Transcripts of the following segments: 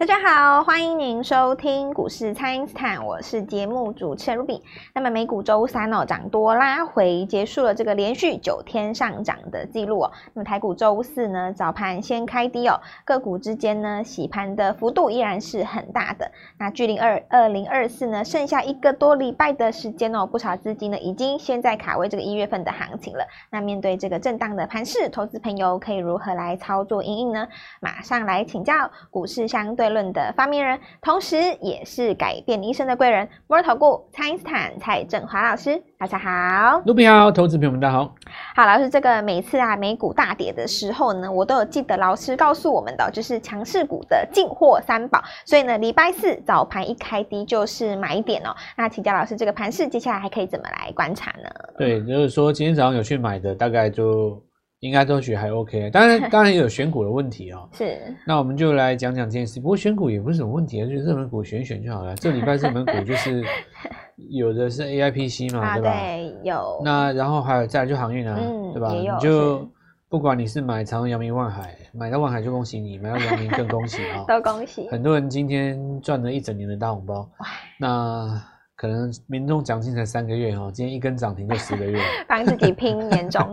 大家好，欢迎您收听股市蔡因斯坦，我是节目主持人 Ruby。那么美股周三哦，涨多拉回，结束了这个连续九天上涨的记录哦。那么台股周四呢，早盘先开低哦，个股之间呢洗盘的幅度依然是很大的。那距离二二零二四呢，剩下一个多礼拜的时间哦，不少资金呢已经先在卡位这个一月份的行情了。那面对这个震荡的盘势，投资朋友可以如何来操作因应呢？马上来请教股市相对论的发明人，同时也是改变一生的贵人——摩尔投顾蔡因斯坦蔡振华老师，大家好。卢比好，投资朋友们大家好。好，老师，这个每次啊美股大跌的时候呢，我都有记得老师告诉我们的，就是强势股的进货三宝。所以呢，礼拜四早盘一开低就是买点哦。那请教老师，这个盘势接下来还可以怎么来观察呢？对，就是说今天早上有去买的，大概就。应该都觉得还 OK，当然 当然也有选股的问题哦。是，那我们就来讲讲这件事。不过选股也不是什么问题啊，就热门股选一选就好了。这礼拜热门股就是 有的是 AIPC 嘛，对吧？对，有。那然后还有再来就航运啊，嗯、对吧？你就不管你是买长荣、阳明、万海，买到万海就恭喜你，买到阳明更恭喜啊！都恭喜。很多人今天赚了一整年的大红包。哇，那。可能民众奖金才三个月哈，今天一根涨停就十个月，帮自己拼年终。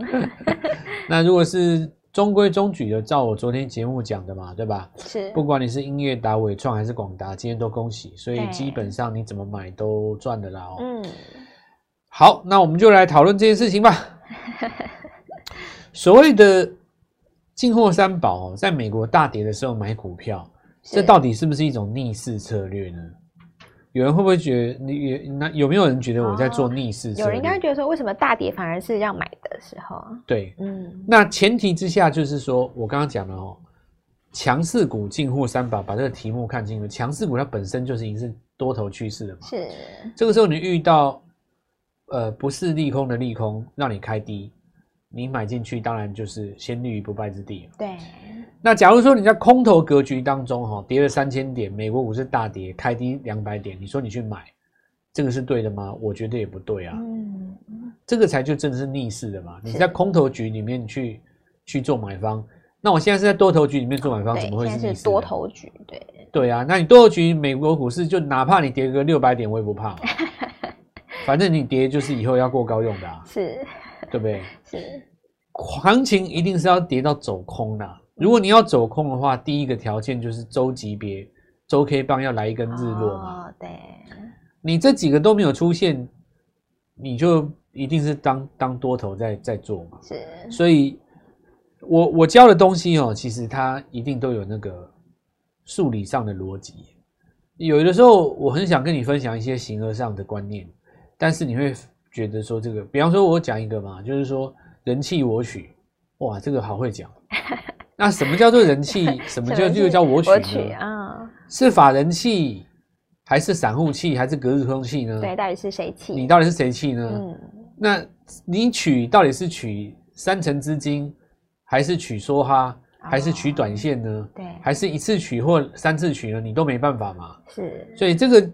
那如果是中规中矩的，照我昨天节目讲的嘛，对吧？是。不管你是音乐达、伟创还是广达，今天都恭喜，所以基本上你怎么买都赚的啦哦。嗯。好，那我们就来讨论这件事情吧。所谓的进货三宝，在美国大跌的时候买股票，这到底是不是一种逆势策略呢？有人会不会觉得你有那有没有人觉得我在做逆势？有人应该觉得说，为什么大跌反而是要买的时候？对，嗯，那前提之下就是说，我刚刚讲了哦，强势股进货三宝，把这个题目看清楚。强势股它本身就是已经是多头趋势了嘛。是。这个时候你遇到呃不是利空的利空，让你开低，你买进去当然就是先立于不败之地。对。那假如说你在空头格局当中，哈，跌了三千点，美国股市大跌，开低两百点，你说你去买，这个是对的吗？我觉得也不对啊。嗯，这个才就真的是逆势的嘛。你在空头局里面去去做买方，那我现在是在多头局里面做买方，怎么会是逆势？是多头局，对。对啊，那你多头局，美国股市就哪怕你跌个六百点，我也不怕。反正你跌就是以后要过高用的啊。是，对不对？是。行情一定是要跌到走空的啊。如果你要走空的话，第一个条件就是周级别周 K 棒要来一根日落嘛。哦，对。你这几个都没有出现，你就一定是当当多头在在做嘛。是。所以我我教的东西哦，其实它一定都有那个数理上的逻辑。有的时候我很想跟你分享一些形而上的观念，但是你会觉得说这个，比方说我讲一个嘛，就是说人弃我取，哇，这个好会讲。那什么叫做人气？什么叫就叫我取呢？取啊，是法人气，还是散户气，还是隔日空气呢？对，到底是谁气？你到底是谁气呢？嗯，那你取到底是取三成资金，还是取梭哈，还是取短线呢？哦，对，还是一次取或三次取呢？你都没办法嘛。是，所以这个，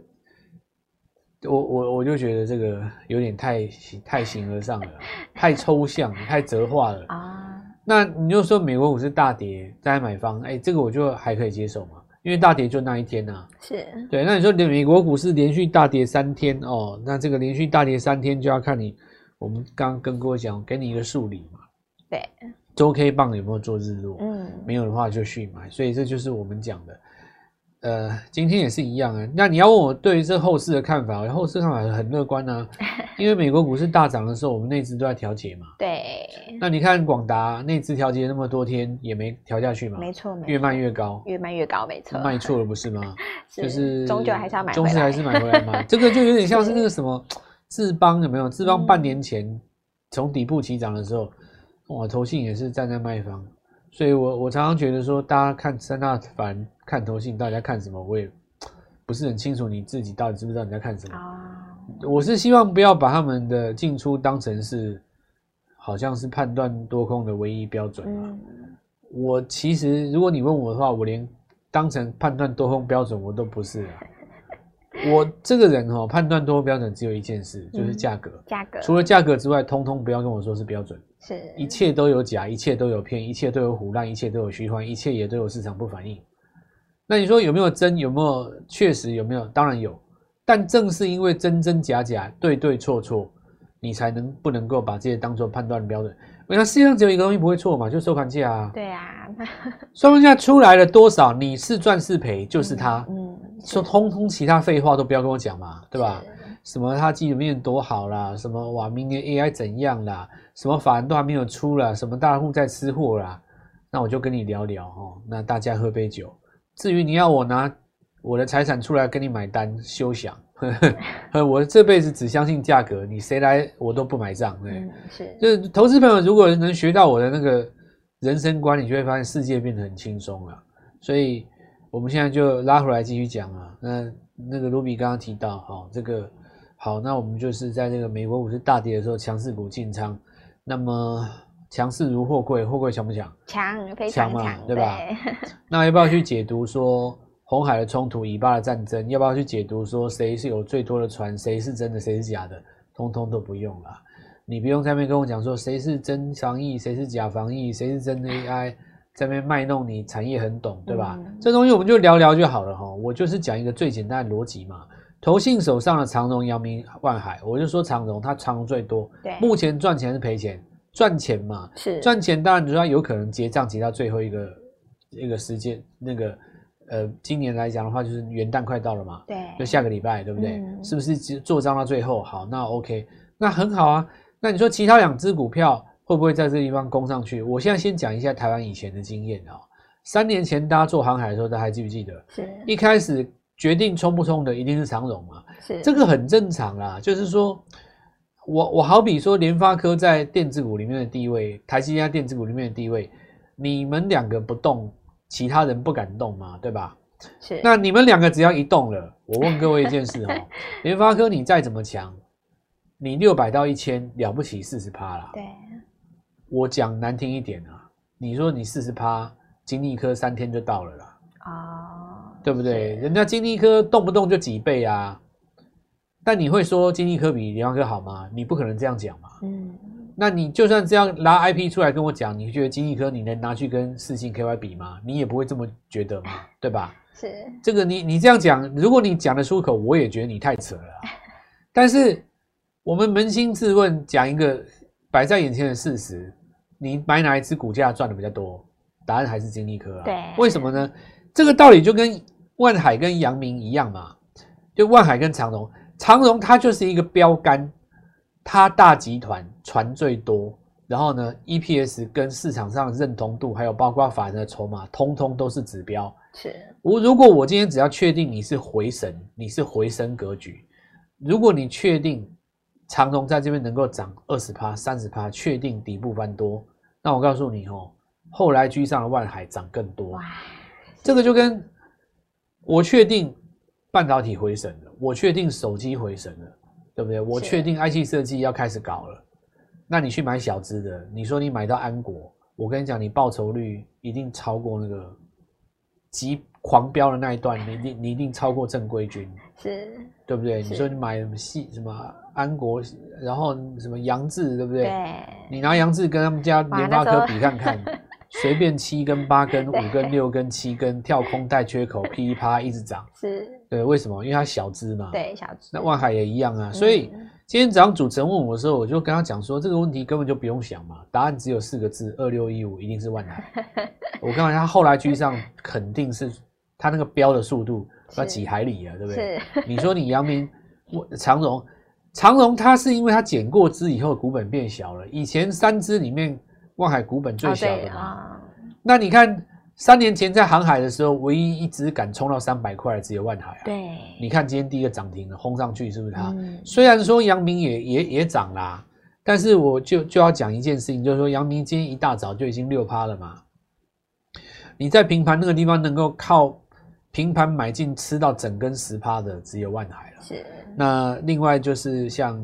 我我我就觉得这个有点太太形而上了，太抽象，太哲化了啊。那你就说美国股市大跌，再买方，哎，这个我就还可以接受嘛，因为大跌就那一天呐、啊。是。对，那你说美国股市连续大跌三天哦，那这个连续大跌三天就要看你，我们刚刚跟各位讲，给你一个数理嘛。对。周 K 棒有没有做日落？嗯。没有的话就续买，所以这就是我们讲的。呃，今天也是一样啊。那你要问我对于这后市的看法，后市看法很乐观啊。因为美国股市大涨的时候，我们内资都在调节嘛。对。那你看广达内资调节那么多天也没调下去嘛？没错，越卖越高，越卖越高，没错。卖错了不是吗？是就是终究还是要买，终究还是买回来嘛。这个就有点像是那个什么智邦有没有？智邦半年前从底部起涨的时候，哇，投信也是站在卖方。所以我，我我常常觉得说，大家看三大法人看投信，大家看什么？我也不是很清楚，你自己到底知不知道你在看什么？我是希望不要把他们的进出当成是，好像是判断多空的唯一标准啊。我其实，如果你问我的话，我连当成判断多空标准我都不是啊。我这个人哦，判断多空标准只有一件事，就是价格。价格。除了价格之外，通通不要跟我说是标准。是，一切都有假，一切都有骗，一切都有唬烂，一切都有虚幻，一切也都有市场不反应。那你说有没有真？有没有确实有没有？当然有。但正是因为真真假假、对对错错，你才能不能够把这些当做判断标准？我想世界上只有一个东西不会错嘛，就是收盘价啊。对啊，收盘价出来了多少，你是赚是赔就是它。嗯，说通通其他废话都不要跟我讲嘛，对吧？什么它基本面多好啦，什么哇明年 AI 怎样啦，什么法人都还没有出啦，什么大户在吃货啦，那我就跟你聊聊哦。那大家喝杯酒，至于你要我拿。我的财产出来跟你买单，休想！我这辈子只相信价格，你谁来我都不买账。对，嗯、是，就是投资朋友如果能学到我的那个人生观，你就会发现世界变得很轻松了。所以我们现在就拉回来继续讲啊。那那个卢比刚刚提到，好，这个好，那我们就是在这个美国股市大跌的时候，强势股进仓。那么强势如货柜，货柜强不强？强，非常强嘛，对吧？对 那要不要去解读说？红海的冲突，以巴的战争，要不要去解读说谁是有最多的船，谁是真的，谁是假的？通通都不用了。你不用在那边跟我讲说谁是真防疫，谁是假防疫，谁是真 AI，在那边卖弄你产业很懂，对吧？嗯、这东西我们就聊聊就好了哈。我就是讲一个最简单的逻辑嘛。投信手上的长荣、阳明、万海，我就说长荣它长荣最多，目前赚钱是赔钱？赚钱嘛，是赚钱，当然你说有可能结账结到最后一个一个时间那个。呃，今年来讲的话，就是元旦快到了嘛，对，就下个礼拜，对不对？嗯、是不是做账到最后好？那 OK，那很好啊。那你说其他两只股票会不会在这个地方攻上去？我现在先讲一下台湾以前的经验啊。三年前大家做航海的时候，大家还记不记得？是一开始决定冲不冲的一定是长荣嘛，是这个很正常啦。就是说我我好比说联发科在电子股里面的地位，台积电在电子股里面的地位，你们两个不动。其他人不敢动嘛，对吧？是。那你们两个只要一动了，我问各位一件事哦，联发科你再怎么强，你六百到一千了不起四十趴啦。对。我讲难听一点啊，你说你四十趴，金立科三天就到了啦。哦。对不对？人家金立科动不动就几倍啊。但你会说金立科比联发科好吗？你不可能这样讲嘛。嗯。那你就算这样拿 IP 出来跟我讲，你觉得金立科你能拿去跟四星 KY 比吗？你也不会这么觉得嘛，对吧？是这个你你这样讲，如果你讲得出口，我也觉得你太扯了。但是我们扪心自问，讲一个摆在眼前的事实，你买哪一支股价赚的比较多？答案还是金立科啊。对，为什么呢？这个道理就跟万海跟阳明一样嘛，就万海跟长荣，长荣它就是一个标杆。它大集团船最多，然后呢，EPS 跟市场上的认同度，还有包括法人的筹码，通通都是指标。是我如果我今天只要确定你是回神，你是回升格局，如果你确定长荣在这边能够涨二十趴、三十趴，确定底部翻多，那我告诉你哦，后来居上的万海涨更多。哇，这个就跟我确定半导体回神了，我确定手机回神了。对不对？我确定 IC 设计要开始搞了，那你去买小资的，你说你买到安国，我跟你讲，你报酬率一定超过那个极狂飙的那一段，你一定 你一定超过正规军，是，对不对？你说你买什么系什么安国，然后什么杨志，对不对？对，你拿杨志跟他们家联发科比看看，随便七根、八根、五根、六根、七根跳空带缺口，噼里啪啦一直涨，是。对，为什么？因为它小资嘛。对，小资。那万海也一样啊。所以今天早上主持人问我的时候，我就跟他讲说，这个问题根本就不用想嘛，答案只有四个字：二六一五一定是万海。我告诉他后来居上，肯定是他那个飙的速度要几海里啊，对不对？是。你说你阳明、长荣、长荣，它是因为它减过资以后股本变小了。以前三支里面，万海股本最小的嘛。那你看。三年前在航海的时候，唯一一只敢冲到三百块的只有万海啊。对，你看今天第一个涨停了，轰上去是不是它？嗯、虽然说阳明也也也涨啦，但是我就就要讲一件事情，就是说阳明今天一大早就已经六趴了嘛。你在平盘那个地方能够靠平盘买进吃到整根十趴的，只有万海了。是。那另外就是像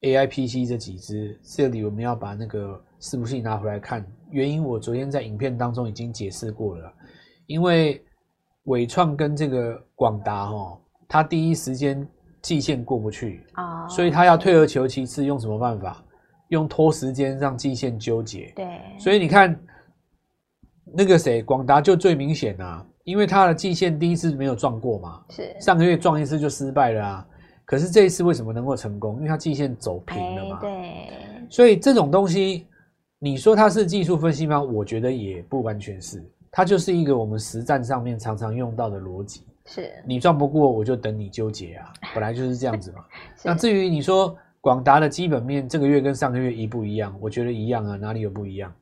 AIPC 这几只，这里我们要把那个伺服器拿回来看。原因我昨天在影片当中已经解释过了，因为伟创跟这个广达哦，它第一时间季线过不去啊，oh. 所以它要退而求其次，用什么办法？用拖时间让季线纠结。对，所以你看那个谁，广达就最明显啊，因为它的季线第一次没有撞过嘛，是上个月撞一次就失败了啊。可是这一次为什么能够成功？因为它季线走平了嘛。对，所以这种东西，你说它是技术分析吗？我觉得也不完全是，它就是一个我们实战上面常常用到的逻辑。是你撞不过，我就等你纠结啊，本来就是这样子嘛。那至于你说广达的基本面这个月跟上个月一不一样？我觉得一样啊，哪里有不一样？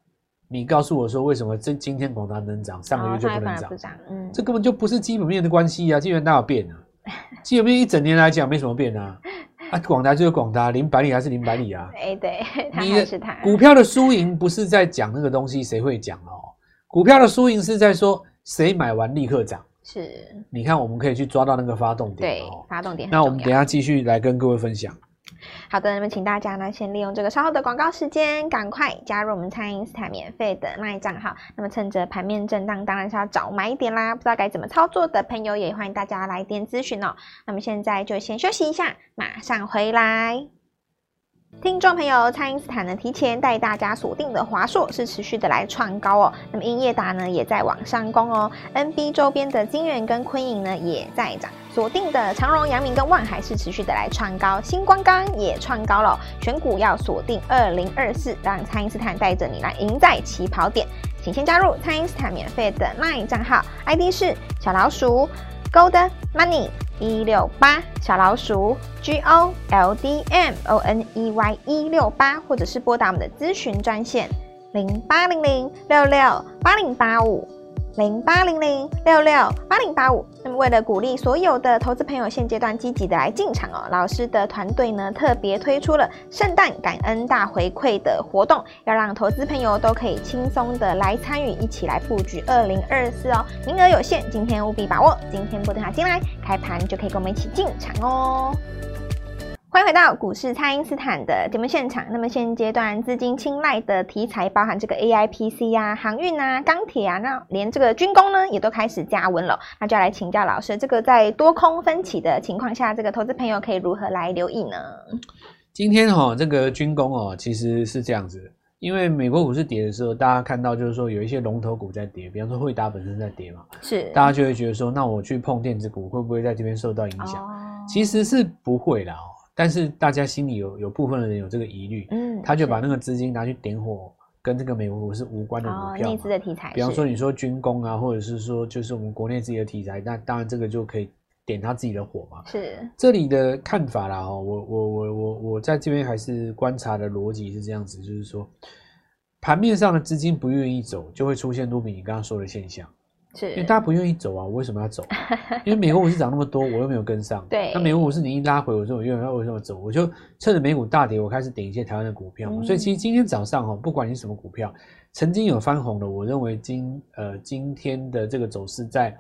你告诉我说为什么这今天广达能涨，上个月就不能涨？哦、嗯，这根本就不是基本面的关系啊，基本面哪有变啊？基本面一整年来讲没什么变啊，啊，广达就是广达，零百里还是零百里啊？哎，对，你的股票的输赢不是在讲那个东西谁会讲哦，股票的输赢是在说谁买完立刻涨。是，你看，我们可以去抓到那个发动点。对，发动点。那我们等一下继续来跟各位分享。好的，那么请大家呢，先利用这个稍后的广告时间，赶快加入我们餐饮斯坦免费的卖账号。那么趁着盘面震荡，当然是要早买一点啦。不知道该怎么操作的朋友，也欢迎大家来电咨询哦。那么现在就先休息一下，马上回来。听众朋友，蔡因斯坦呢提前带大家锁定的华硕是持续的来创高哦。那么英业达呢也在往上攻哦。NB 周边的金圆跟昆颖呢也在涨，锁定的长荣、阳明跟万海是持续的来创高，新光钢也创高了哦。选股要锁定二零二四，让蔡因斯坦带着你来赢在起跑点。请先加入蔡因斯坦免费的 LINE 账号，ID 是小老鼠 Gold Money。一六八小老鼠 G O L D M O N E Y 一六八，或者是拨打我们的咨询专线零八零零六六八零八五。零八零零六六八零八五。那么，为了鼓励所有的投资朋友现阶段积极的来进场哦，老师的团队呢特别推出了圣诞感恩大回馈的活动，要让投资朋友都可以轻松的来参与，一起来布局二零二四哦。名额有限，今天务必把握。今天拨电话进来，开盘就可以跟我们一起进场哦。欢迎回到股市，蔡因斯坦的节目现场。那么现阶段资金青睐的题材，包含这个 AIPC 啊、航运啊、钢铁啊，那连这个军工呢，也都开始加温了。那就要来请教老师，这个在多空分歧的情况下，这个投资朋友可以如何来留意呢？今天哈、哦，这个军工哦，其实是这样子，因为美国股市跌的时候，大家看到就是说有一些龙头股在跌，比方说惠达本身在跌嘛，是，大家就会觉得说，那我去碰电子股会不会在这边受到影响？哦、其实是不会的哦。但是大家心里有有部分的人有这个疑虑，嗯，他就把那个资金拿去点火跟这个美国股市无关的股票，内资的题材，比方说你说军工啊，或者是说就是我们国内自己的题材，那当然这个就可以点他自己的火嘛。是这里的看法啦，哈，我我我我我在这边还是观察的逻辑是这样子，就是说盘面上的资金不愿意走，就会出现卢比你刚刚说的现象。是因为大家不愿意走啊，我为什么要走？因为美国股市涨那么多，我又没有跟上。对，那美国股市你一拉回，我说我又要为什么走？我就趁着美股大跌，我开始点一些台湾的股票。嗯、所以其实今天早上哈，不管你什么股票，曾经有翻红的，我认为今呃今天的这个走势在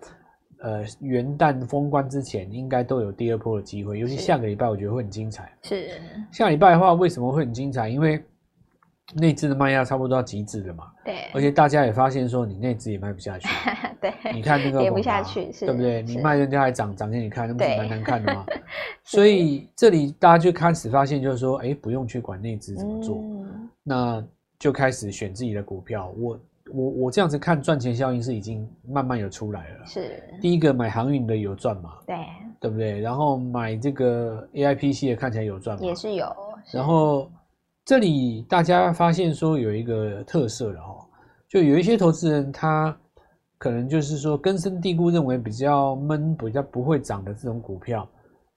呃元旦封关之前，应该都有第二波的机会。尤其下个礼拜，我觉得会很精彩。是下礼拜的话，为什么会很精彩？因为内资的卖压差不多到极致了嘛，对，而且大家也发现说你内资也卖不下去，对，你看那个跌不下去，是对不对？你卖人家还涨涨给你看，那不是蛮难看的吗？所以这里大家就开始发现，就是说，哎，不用去管内资怎么做，嗯，那就开始选自己的股票。我我我这样子看，赚钱效应是已经慢慢有出来了。是第一个买航运的有赚嘛？对，对不对？然后买这个 AIPC 的看起来有赚嘛？也是有，是然后。这里大家发现说有一个特色了哈，就有一些投资人他可能就是说根深蒂固认为比较闷、比较不会涨的这种股票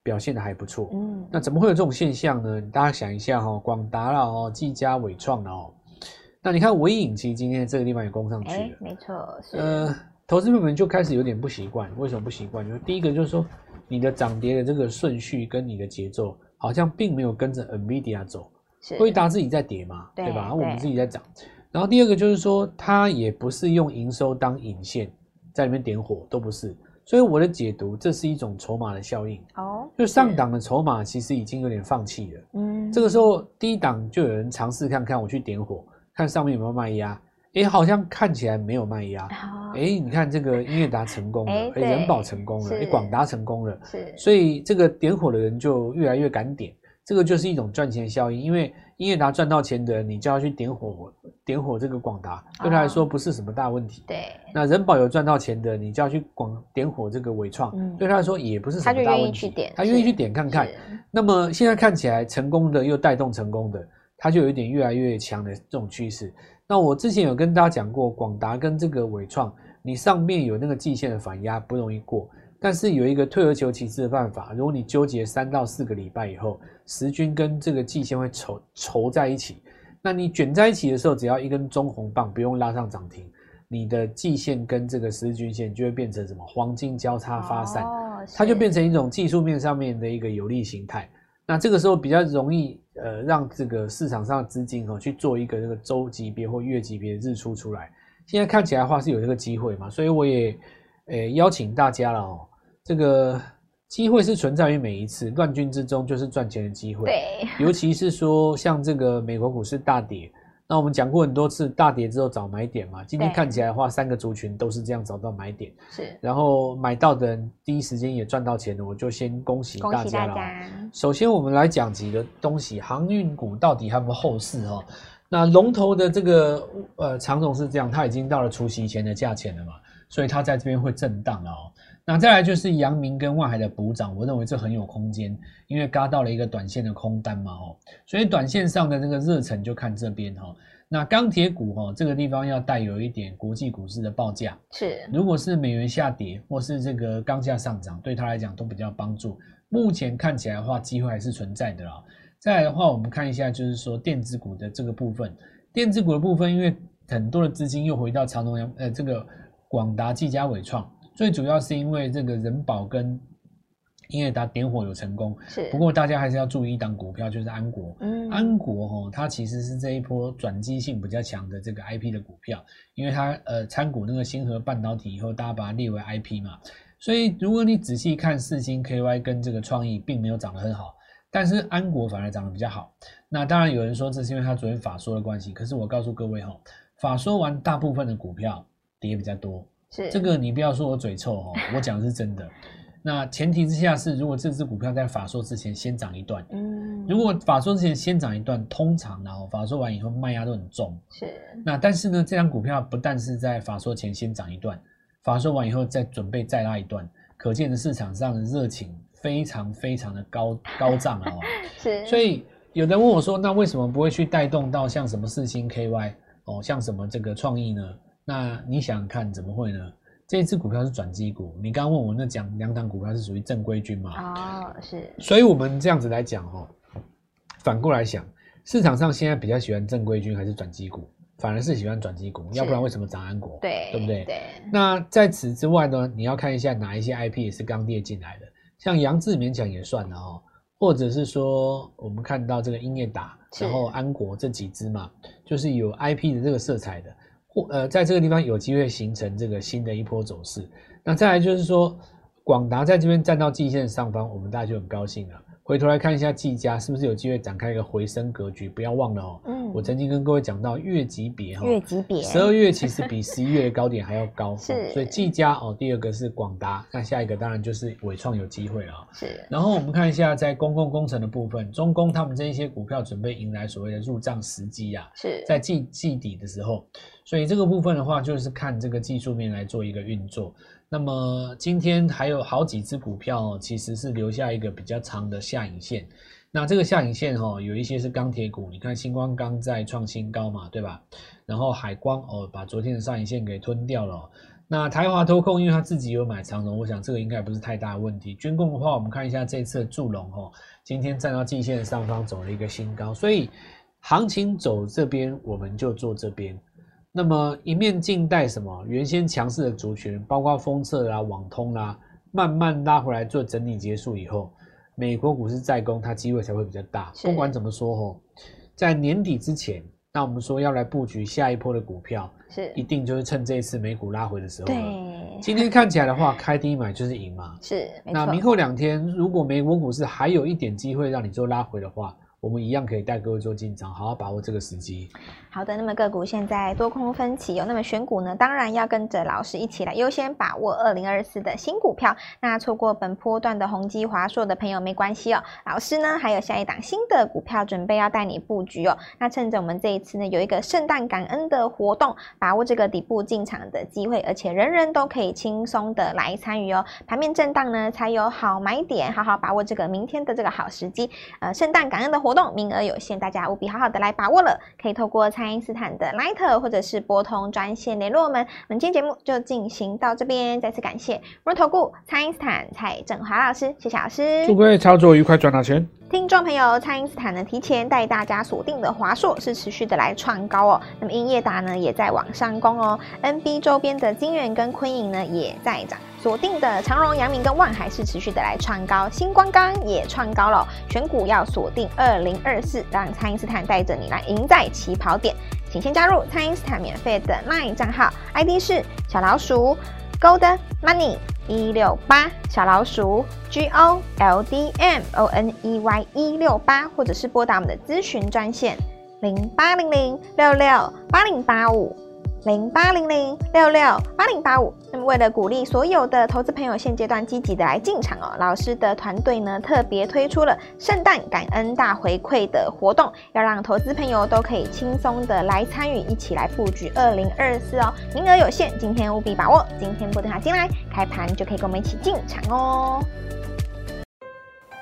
表现的还不错。嗯，那怎么会有这种现象呢？大家想一下哈，广达了哦，技嘉、伟创了哦，那你看微影其实今天这个地方也攻上去了，没错。呃，投资朋友们就开始有点不习惯，为什么不习惯？就是第一个就是说你的涨跌的这个顺序跟你的节奏好像并没有跟着 NVIDIA 走。辉达自己在跌嘛，对，对吧？然后我们自己在涨。然后第二个就是说，它也不是用营收当引线在里面点火，都不是。所以我的解读，这是一种筹码的效应。哦，就上档的筹码其实已经有点放弃了。嗯，这个时候低档就有人尝试看看，我去点火，看上面有没有卖压。诶，好像看起来没有卖压。哦，诶，你看这个英业达成功了，诶，人保成功了，诶，广达成功了。是，所以这个点火的人就越来越敢点。这个就是一种赚钱效应，因为英业达赚到钱的人，你叫他去点火，点火这个广达，对他来说不是什么大问题。对，那人保有赚到钱的，你就要去广点火这个纬创，嗯，对他来说也不是什么大问题。他愿意去点看看。那么现在看起来成功的又带动成功的，它就有一点越来越强的这种趋势。那我之前有跟大家讲过，广达跟这个纬创，你上面有那个季线的反压不容易过，但是有一个退而求其次的办法，如果你纠结三到四个礼拜以后，时均跟这个季线会稠稠在一起。那你卷在一起的时候，只要一根中红棒，不用拉上涨停，你的季线跟这个十日均线就会变成什么黄金交叉发散，哦、它就变成一种技术面上面的一个有利形态。那这个时候比较容易呃让这个市场上的资金哦去做一个这个周级别或月级别的日出出来。现在看起来的话是有这个机会嘛，所以我也呃邀请大家了哦，这个。机会是存在于每一次乱军之中，就是赚钱的机会。对，尤其是说像这个美国股市大跌，那我们讲过很多次，大跌之后找买点嘛。今天看起来的话，三个族群都是这样找到买点。是，然后买到的人第一时间也赚到钱了，我就先恭喜大家了。首先，我们来讲几个东西，航运股到底还有没有后市哦？那龙头的这个呃长总是这样，它已经到了除夕前的价钱了嘛，所以它在这边会震荡了哦。那再来就是阳明跟万海的补涨，我认为这很有空间，因为嘎到了一个短线的空单嘛，哦，所以短线上的这个热忱就看这边哈。那钢铁股哈，这个地方要带有一点国际股市的报价，是，如果是美元下跌或是这个钢价上涨，对他来讲都比较帮助。目前看起来的话，机会还是存在的啦。再来的话，我们看一下就是说电子股的这个部分，电子股的部分，因为很多的资金又回到长隆阳，呃，这个广达、技嘉、伟创。最主要是因为这个人保跟英业达点火有成功，是。不过大家还是要注意一档股票，就是安国。嗯，安国哈，它其实是这一波转机性比较强的这个 IP 的股票，因为它呃参股那个星河半导体以后，大家把它列为 IP 嘛。所以如果你仔细看四星 KY 跟这个创意，并没有涨得很好，但是安国反而涨得比较好。那当然有人说这是因为它昨天法说的关系，可是我告诉各位哈，法说完大部分的股票跌比较多。是这个，你不要说我嘴臭哦，我讲的是真的。那前提之下是，如果这支股票在法说之前先涨一段，嗯，如果法说之前先涨一段，通常然后法说完以后卖压都很重。是。那但是呢，这张股票不但是在法说前先涨一段，法说完以后再准备再拉一段，可见的市场上的热情非常非常的高高涨哦。是。所以有人问我说，那为什么不会去带动到像什么四星 KY 哦，像什么这个创意呢？那你想想看，怎么会呢？这一支股票是转机股，你刚刚问我那讲两档股票是属于正规军嘛？哦，是。所以我们这样子来讲哦，反过来想，市场上现在比较喜欢正规军还是转机股？反而是喜欢转机股，要不然为什么涨安国？对，对不对？对。那在此之外呢，你要看一下哪一些 IP 也是刚列进来的，像杨志勉强也算了哦，或者是说我们看到这个英业达，然后安国这几只嘛，就是有 IP 的这个色彩的。呃，在这个地方有机会形成这个新的一波走势。那再来就是说，广达在这边站到季线上方，我们大家就很高兴了。回头来看一下技嘉是不是有机会展开一个回升格局？不要忘了哦，嗯，我曾经跟各位讲到月级别哈，月级别，十二月其实比十一月的高点还要高，是，所以技嘉哦，第二个是广达，那下一个当然就是伟创有机会了，是。然后我们看一下在公共工程的部分，中工他们这一些股票准备迎来所谓的入账时机啊，是在季季底的时候，所以这个部分的话就是看这个技术面来做一个运作。那么今天还有好几只股票哦，其实是留下一个比较长的下影线。那这个下影线哈，有一些是钢铁股，你看星光钢在创新高嘛，对吧？然后海光哦，把昨天的上影线给吞掉了。那台华投控，因为他自己有买长龙，我想这个应该不是太大的问题。军工的话，我们看一下这次的祝龙哦，今天站到季线上方走了一个新高，所以行情走这边，我们就做这边。那么一面静待什么？原先强势的族群，包括封测啦、网通啦，慢慢拉回来做整理结束以后，美国股市再攻，它机会才会比较大。不管怎么说吼，在年底之前，那我们说要来布局下一波的股票，是一定就是趁这一次美股拉回的时候了。对，今天看起来的话，开低买就是赢嘛。是，那明后两天，如果美国股市还有一点机会让你做拉回的话，我们一样可以带各位做进场，好好把握这个时机。好的，那么个股现在多空分歧哦，那么选股呢，当然要跟着老师一起来优先把握二零二四的新股票。那错过本波段的宏基、华硕的朋友没关系哦，老师呢还有下一档新的股票准备要带你布局哦。那趁着我们这一次呢有一个圣诞感恩的活动，把握这个底部进场的机会，而且人人都可以轻松的来参与哦。盘面震荡呢才有好买点，好好把握这个明天的这个好时机。呃，圣诞感恩的活活动名额有限，大家务必好好的来把握了，可以透过参。爱因斯坦的 Line 或者是拨通专线联络我们。我们今天节目就进行到这边，再次感谢摩投顾蔡因斯坦蔡振华老师，谢谢老师。祝各位操作愉快，赚到钱。听众朋友，蔡因斯坦呢提前带大家锁定的华硕是持续的来创高哦，那么英业达呢也在往上攻哦，NB 周边的金圆跟昆颖呢也在涨，锁定的长荣、阳明跟万海是持续的来创高，新光钢也创高了，选股要锁定二零二四，让蔡因斯坦带着你来赢在起跑点，请先加入蔡因斯坦免费的 LINE 账号，ID 是小老鼠 Gold Money。一六八小老鼠 G O L D M O N E Y 一六八，或者是拨打我们的咨询专线零八零零六六八零八五。零八零零六六八零八五。那么，为了鼓励所有的投资朋友现阶段积极的来进场哦，老师的团队呢特别推出了圣诞感恩大回馈的活动，要让投资朋友都可以轻松的来参与，一起来布局二零二四哦。名额有限，今天务必把握。今天拨电话进来，开盘就可以跟我们一起进场哦。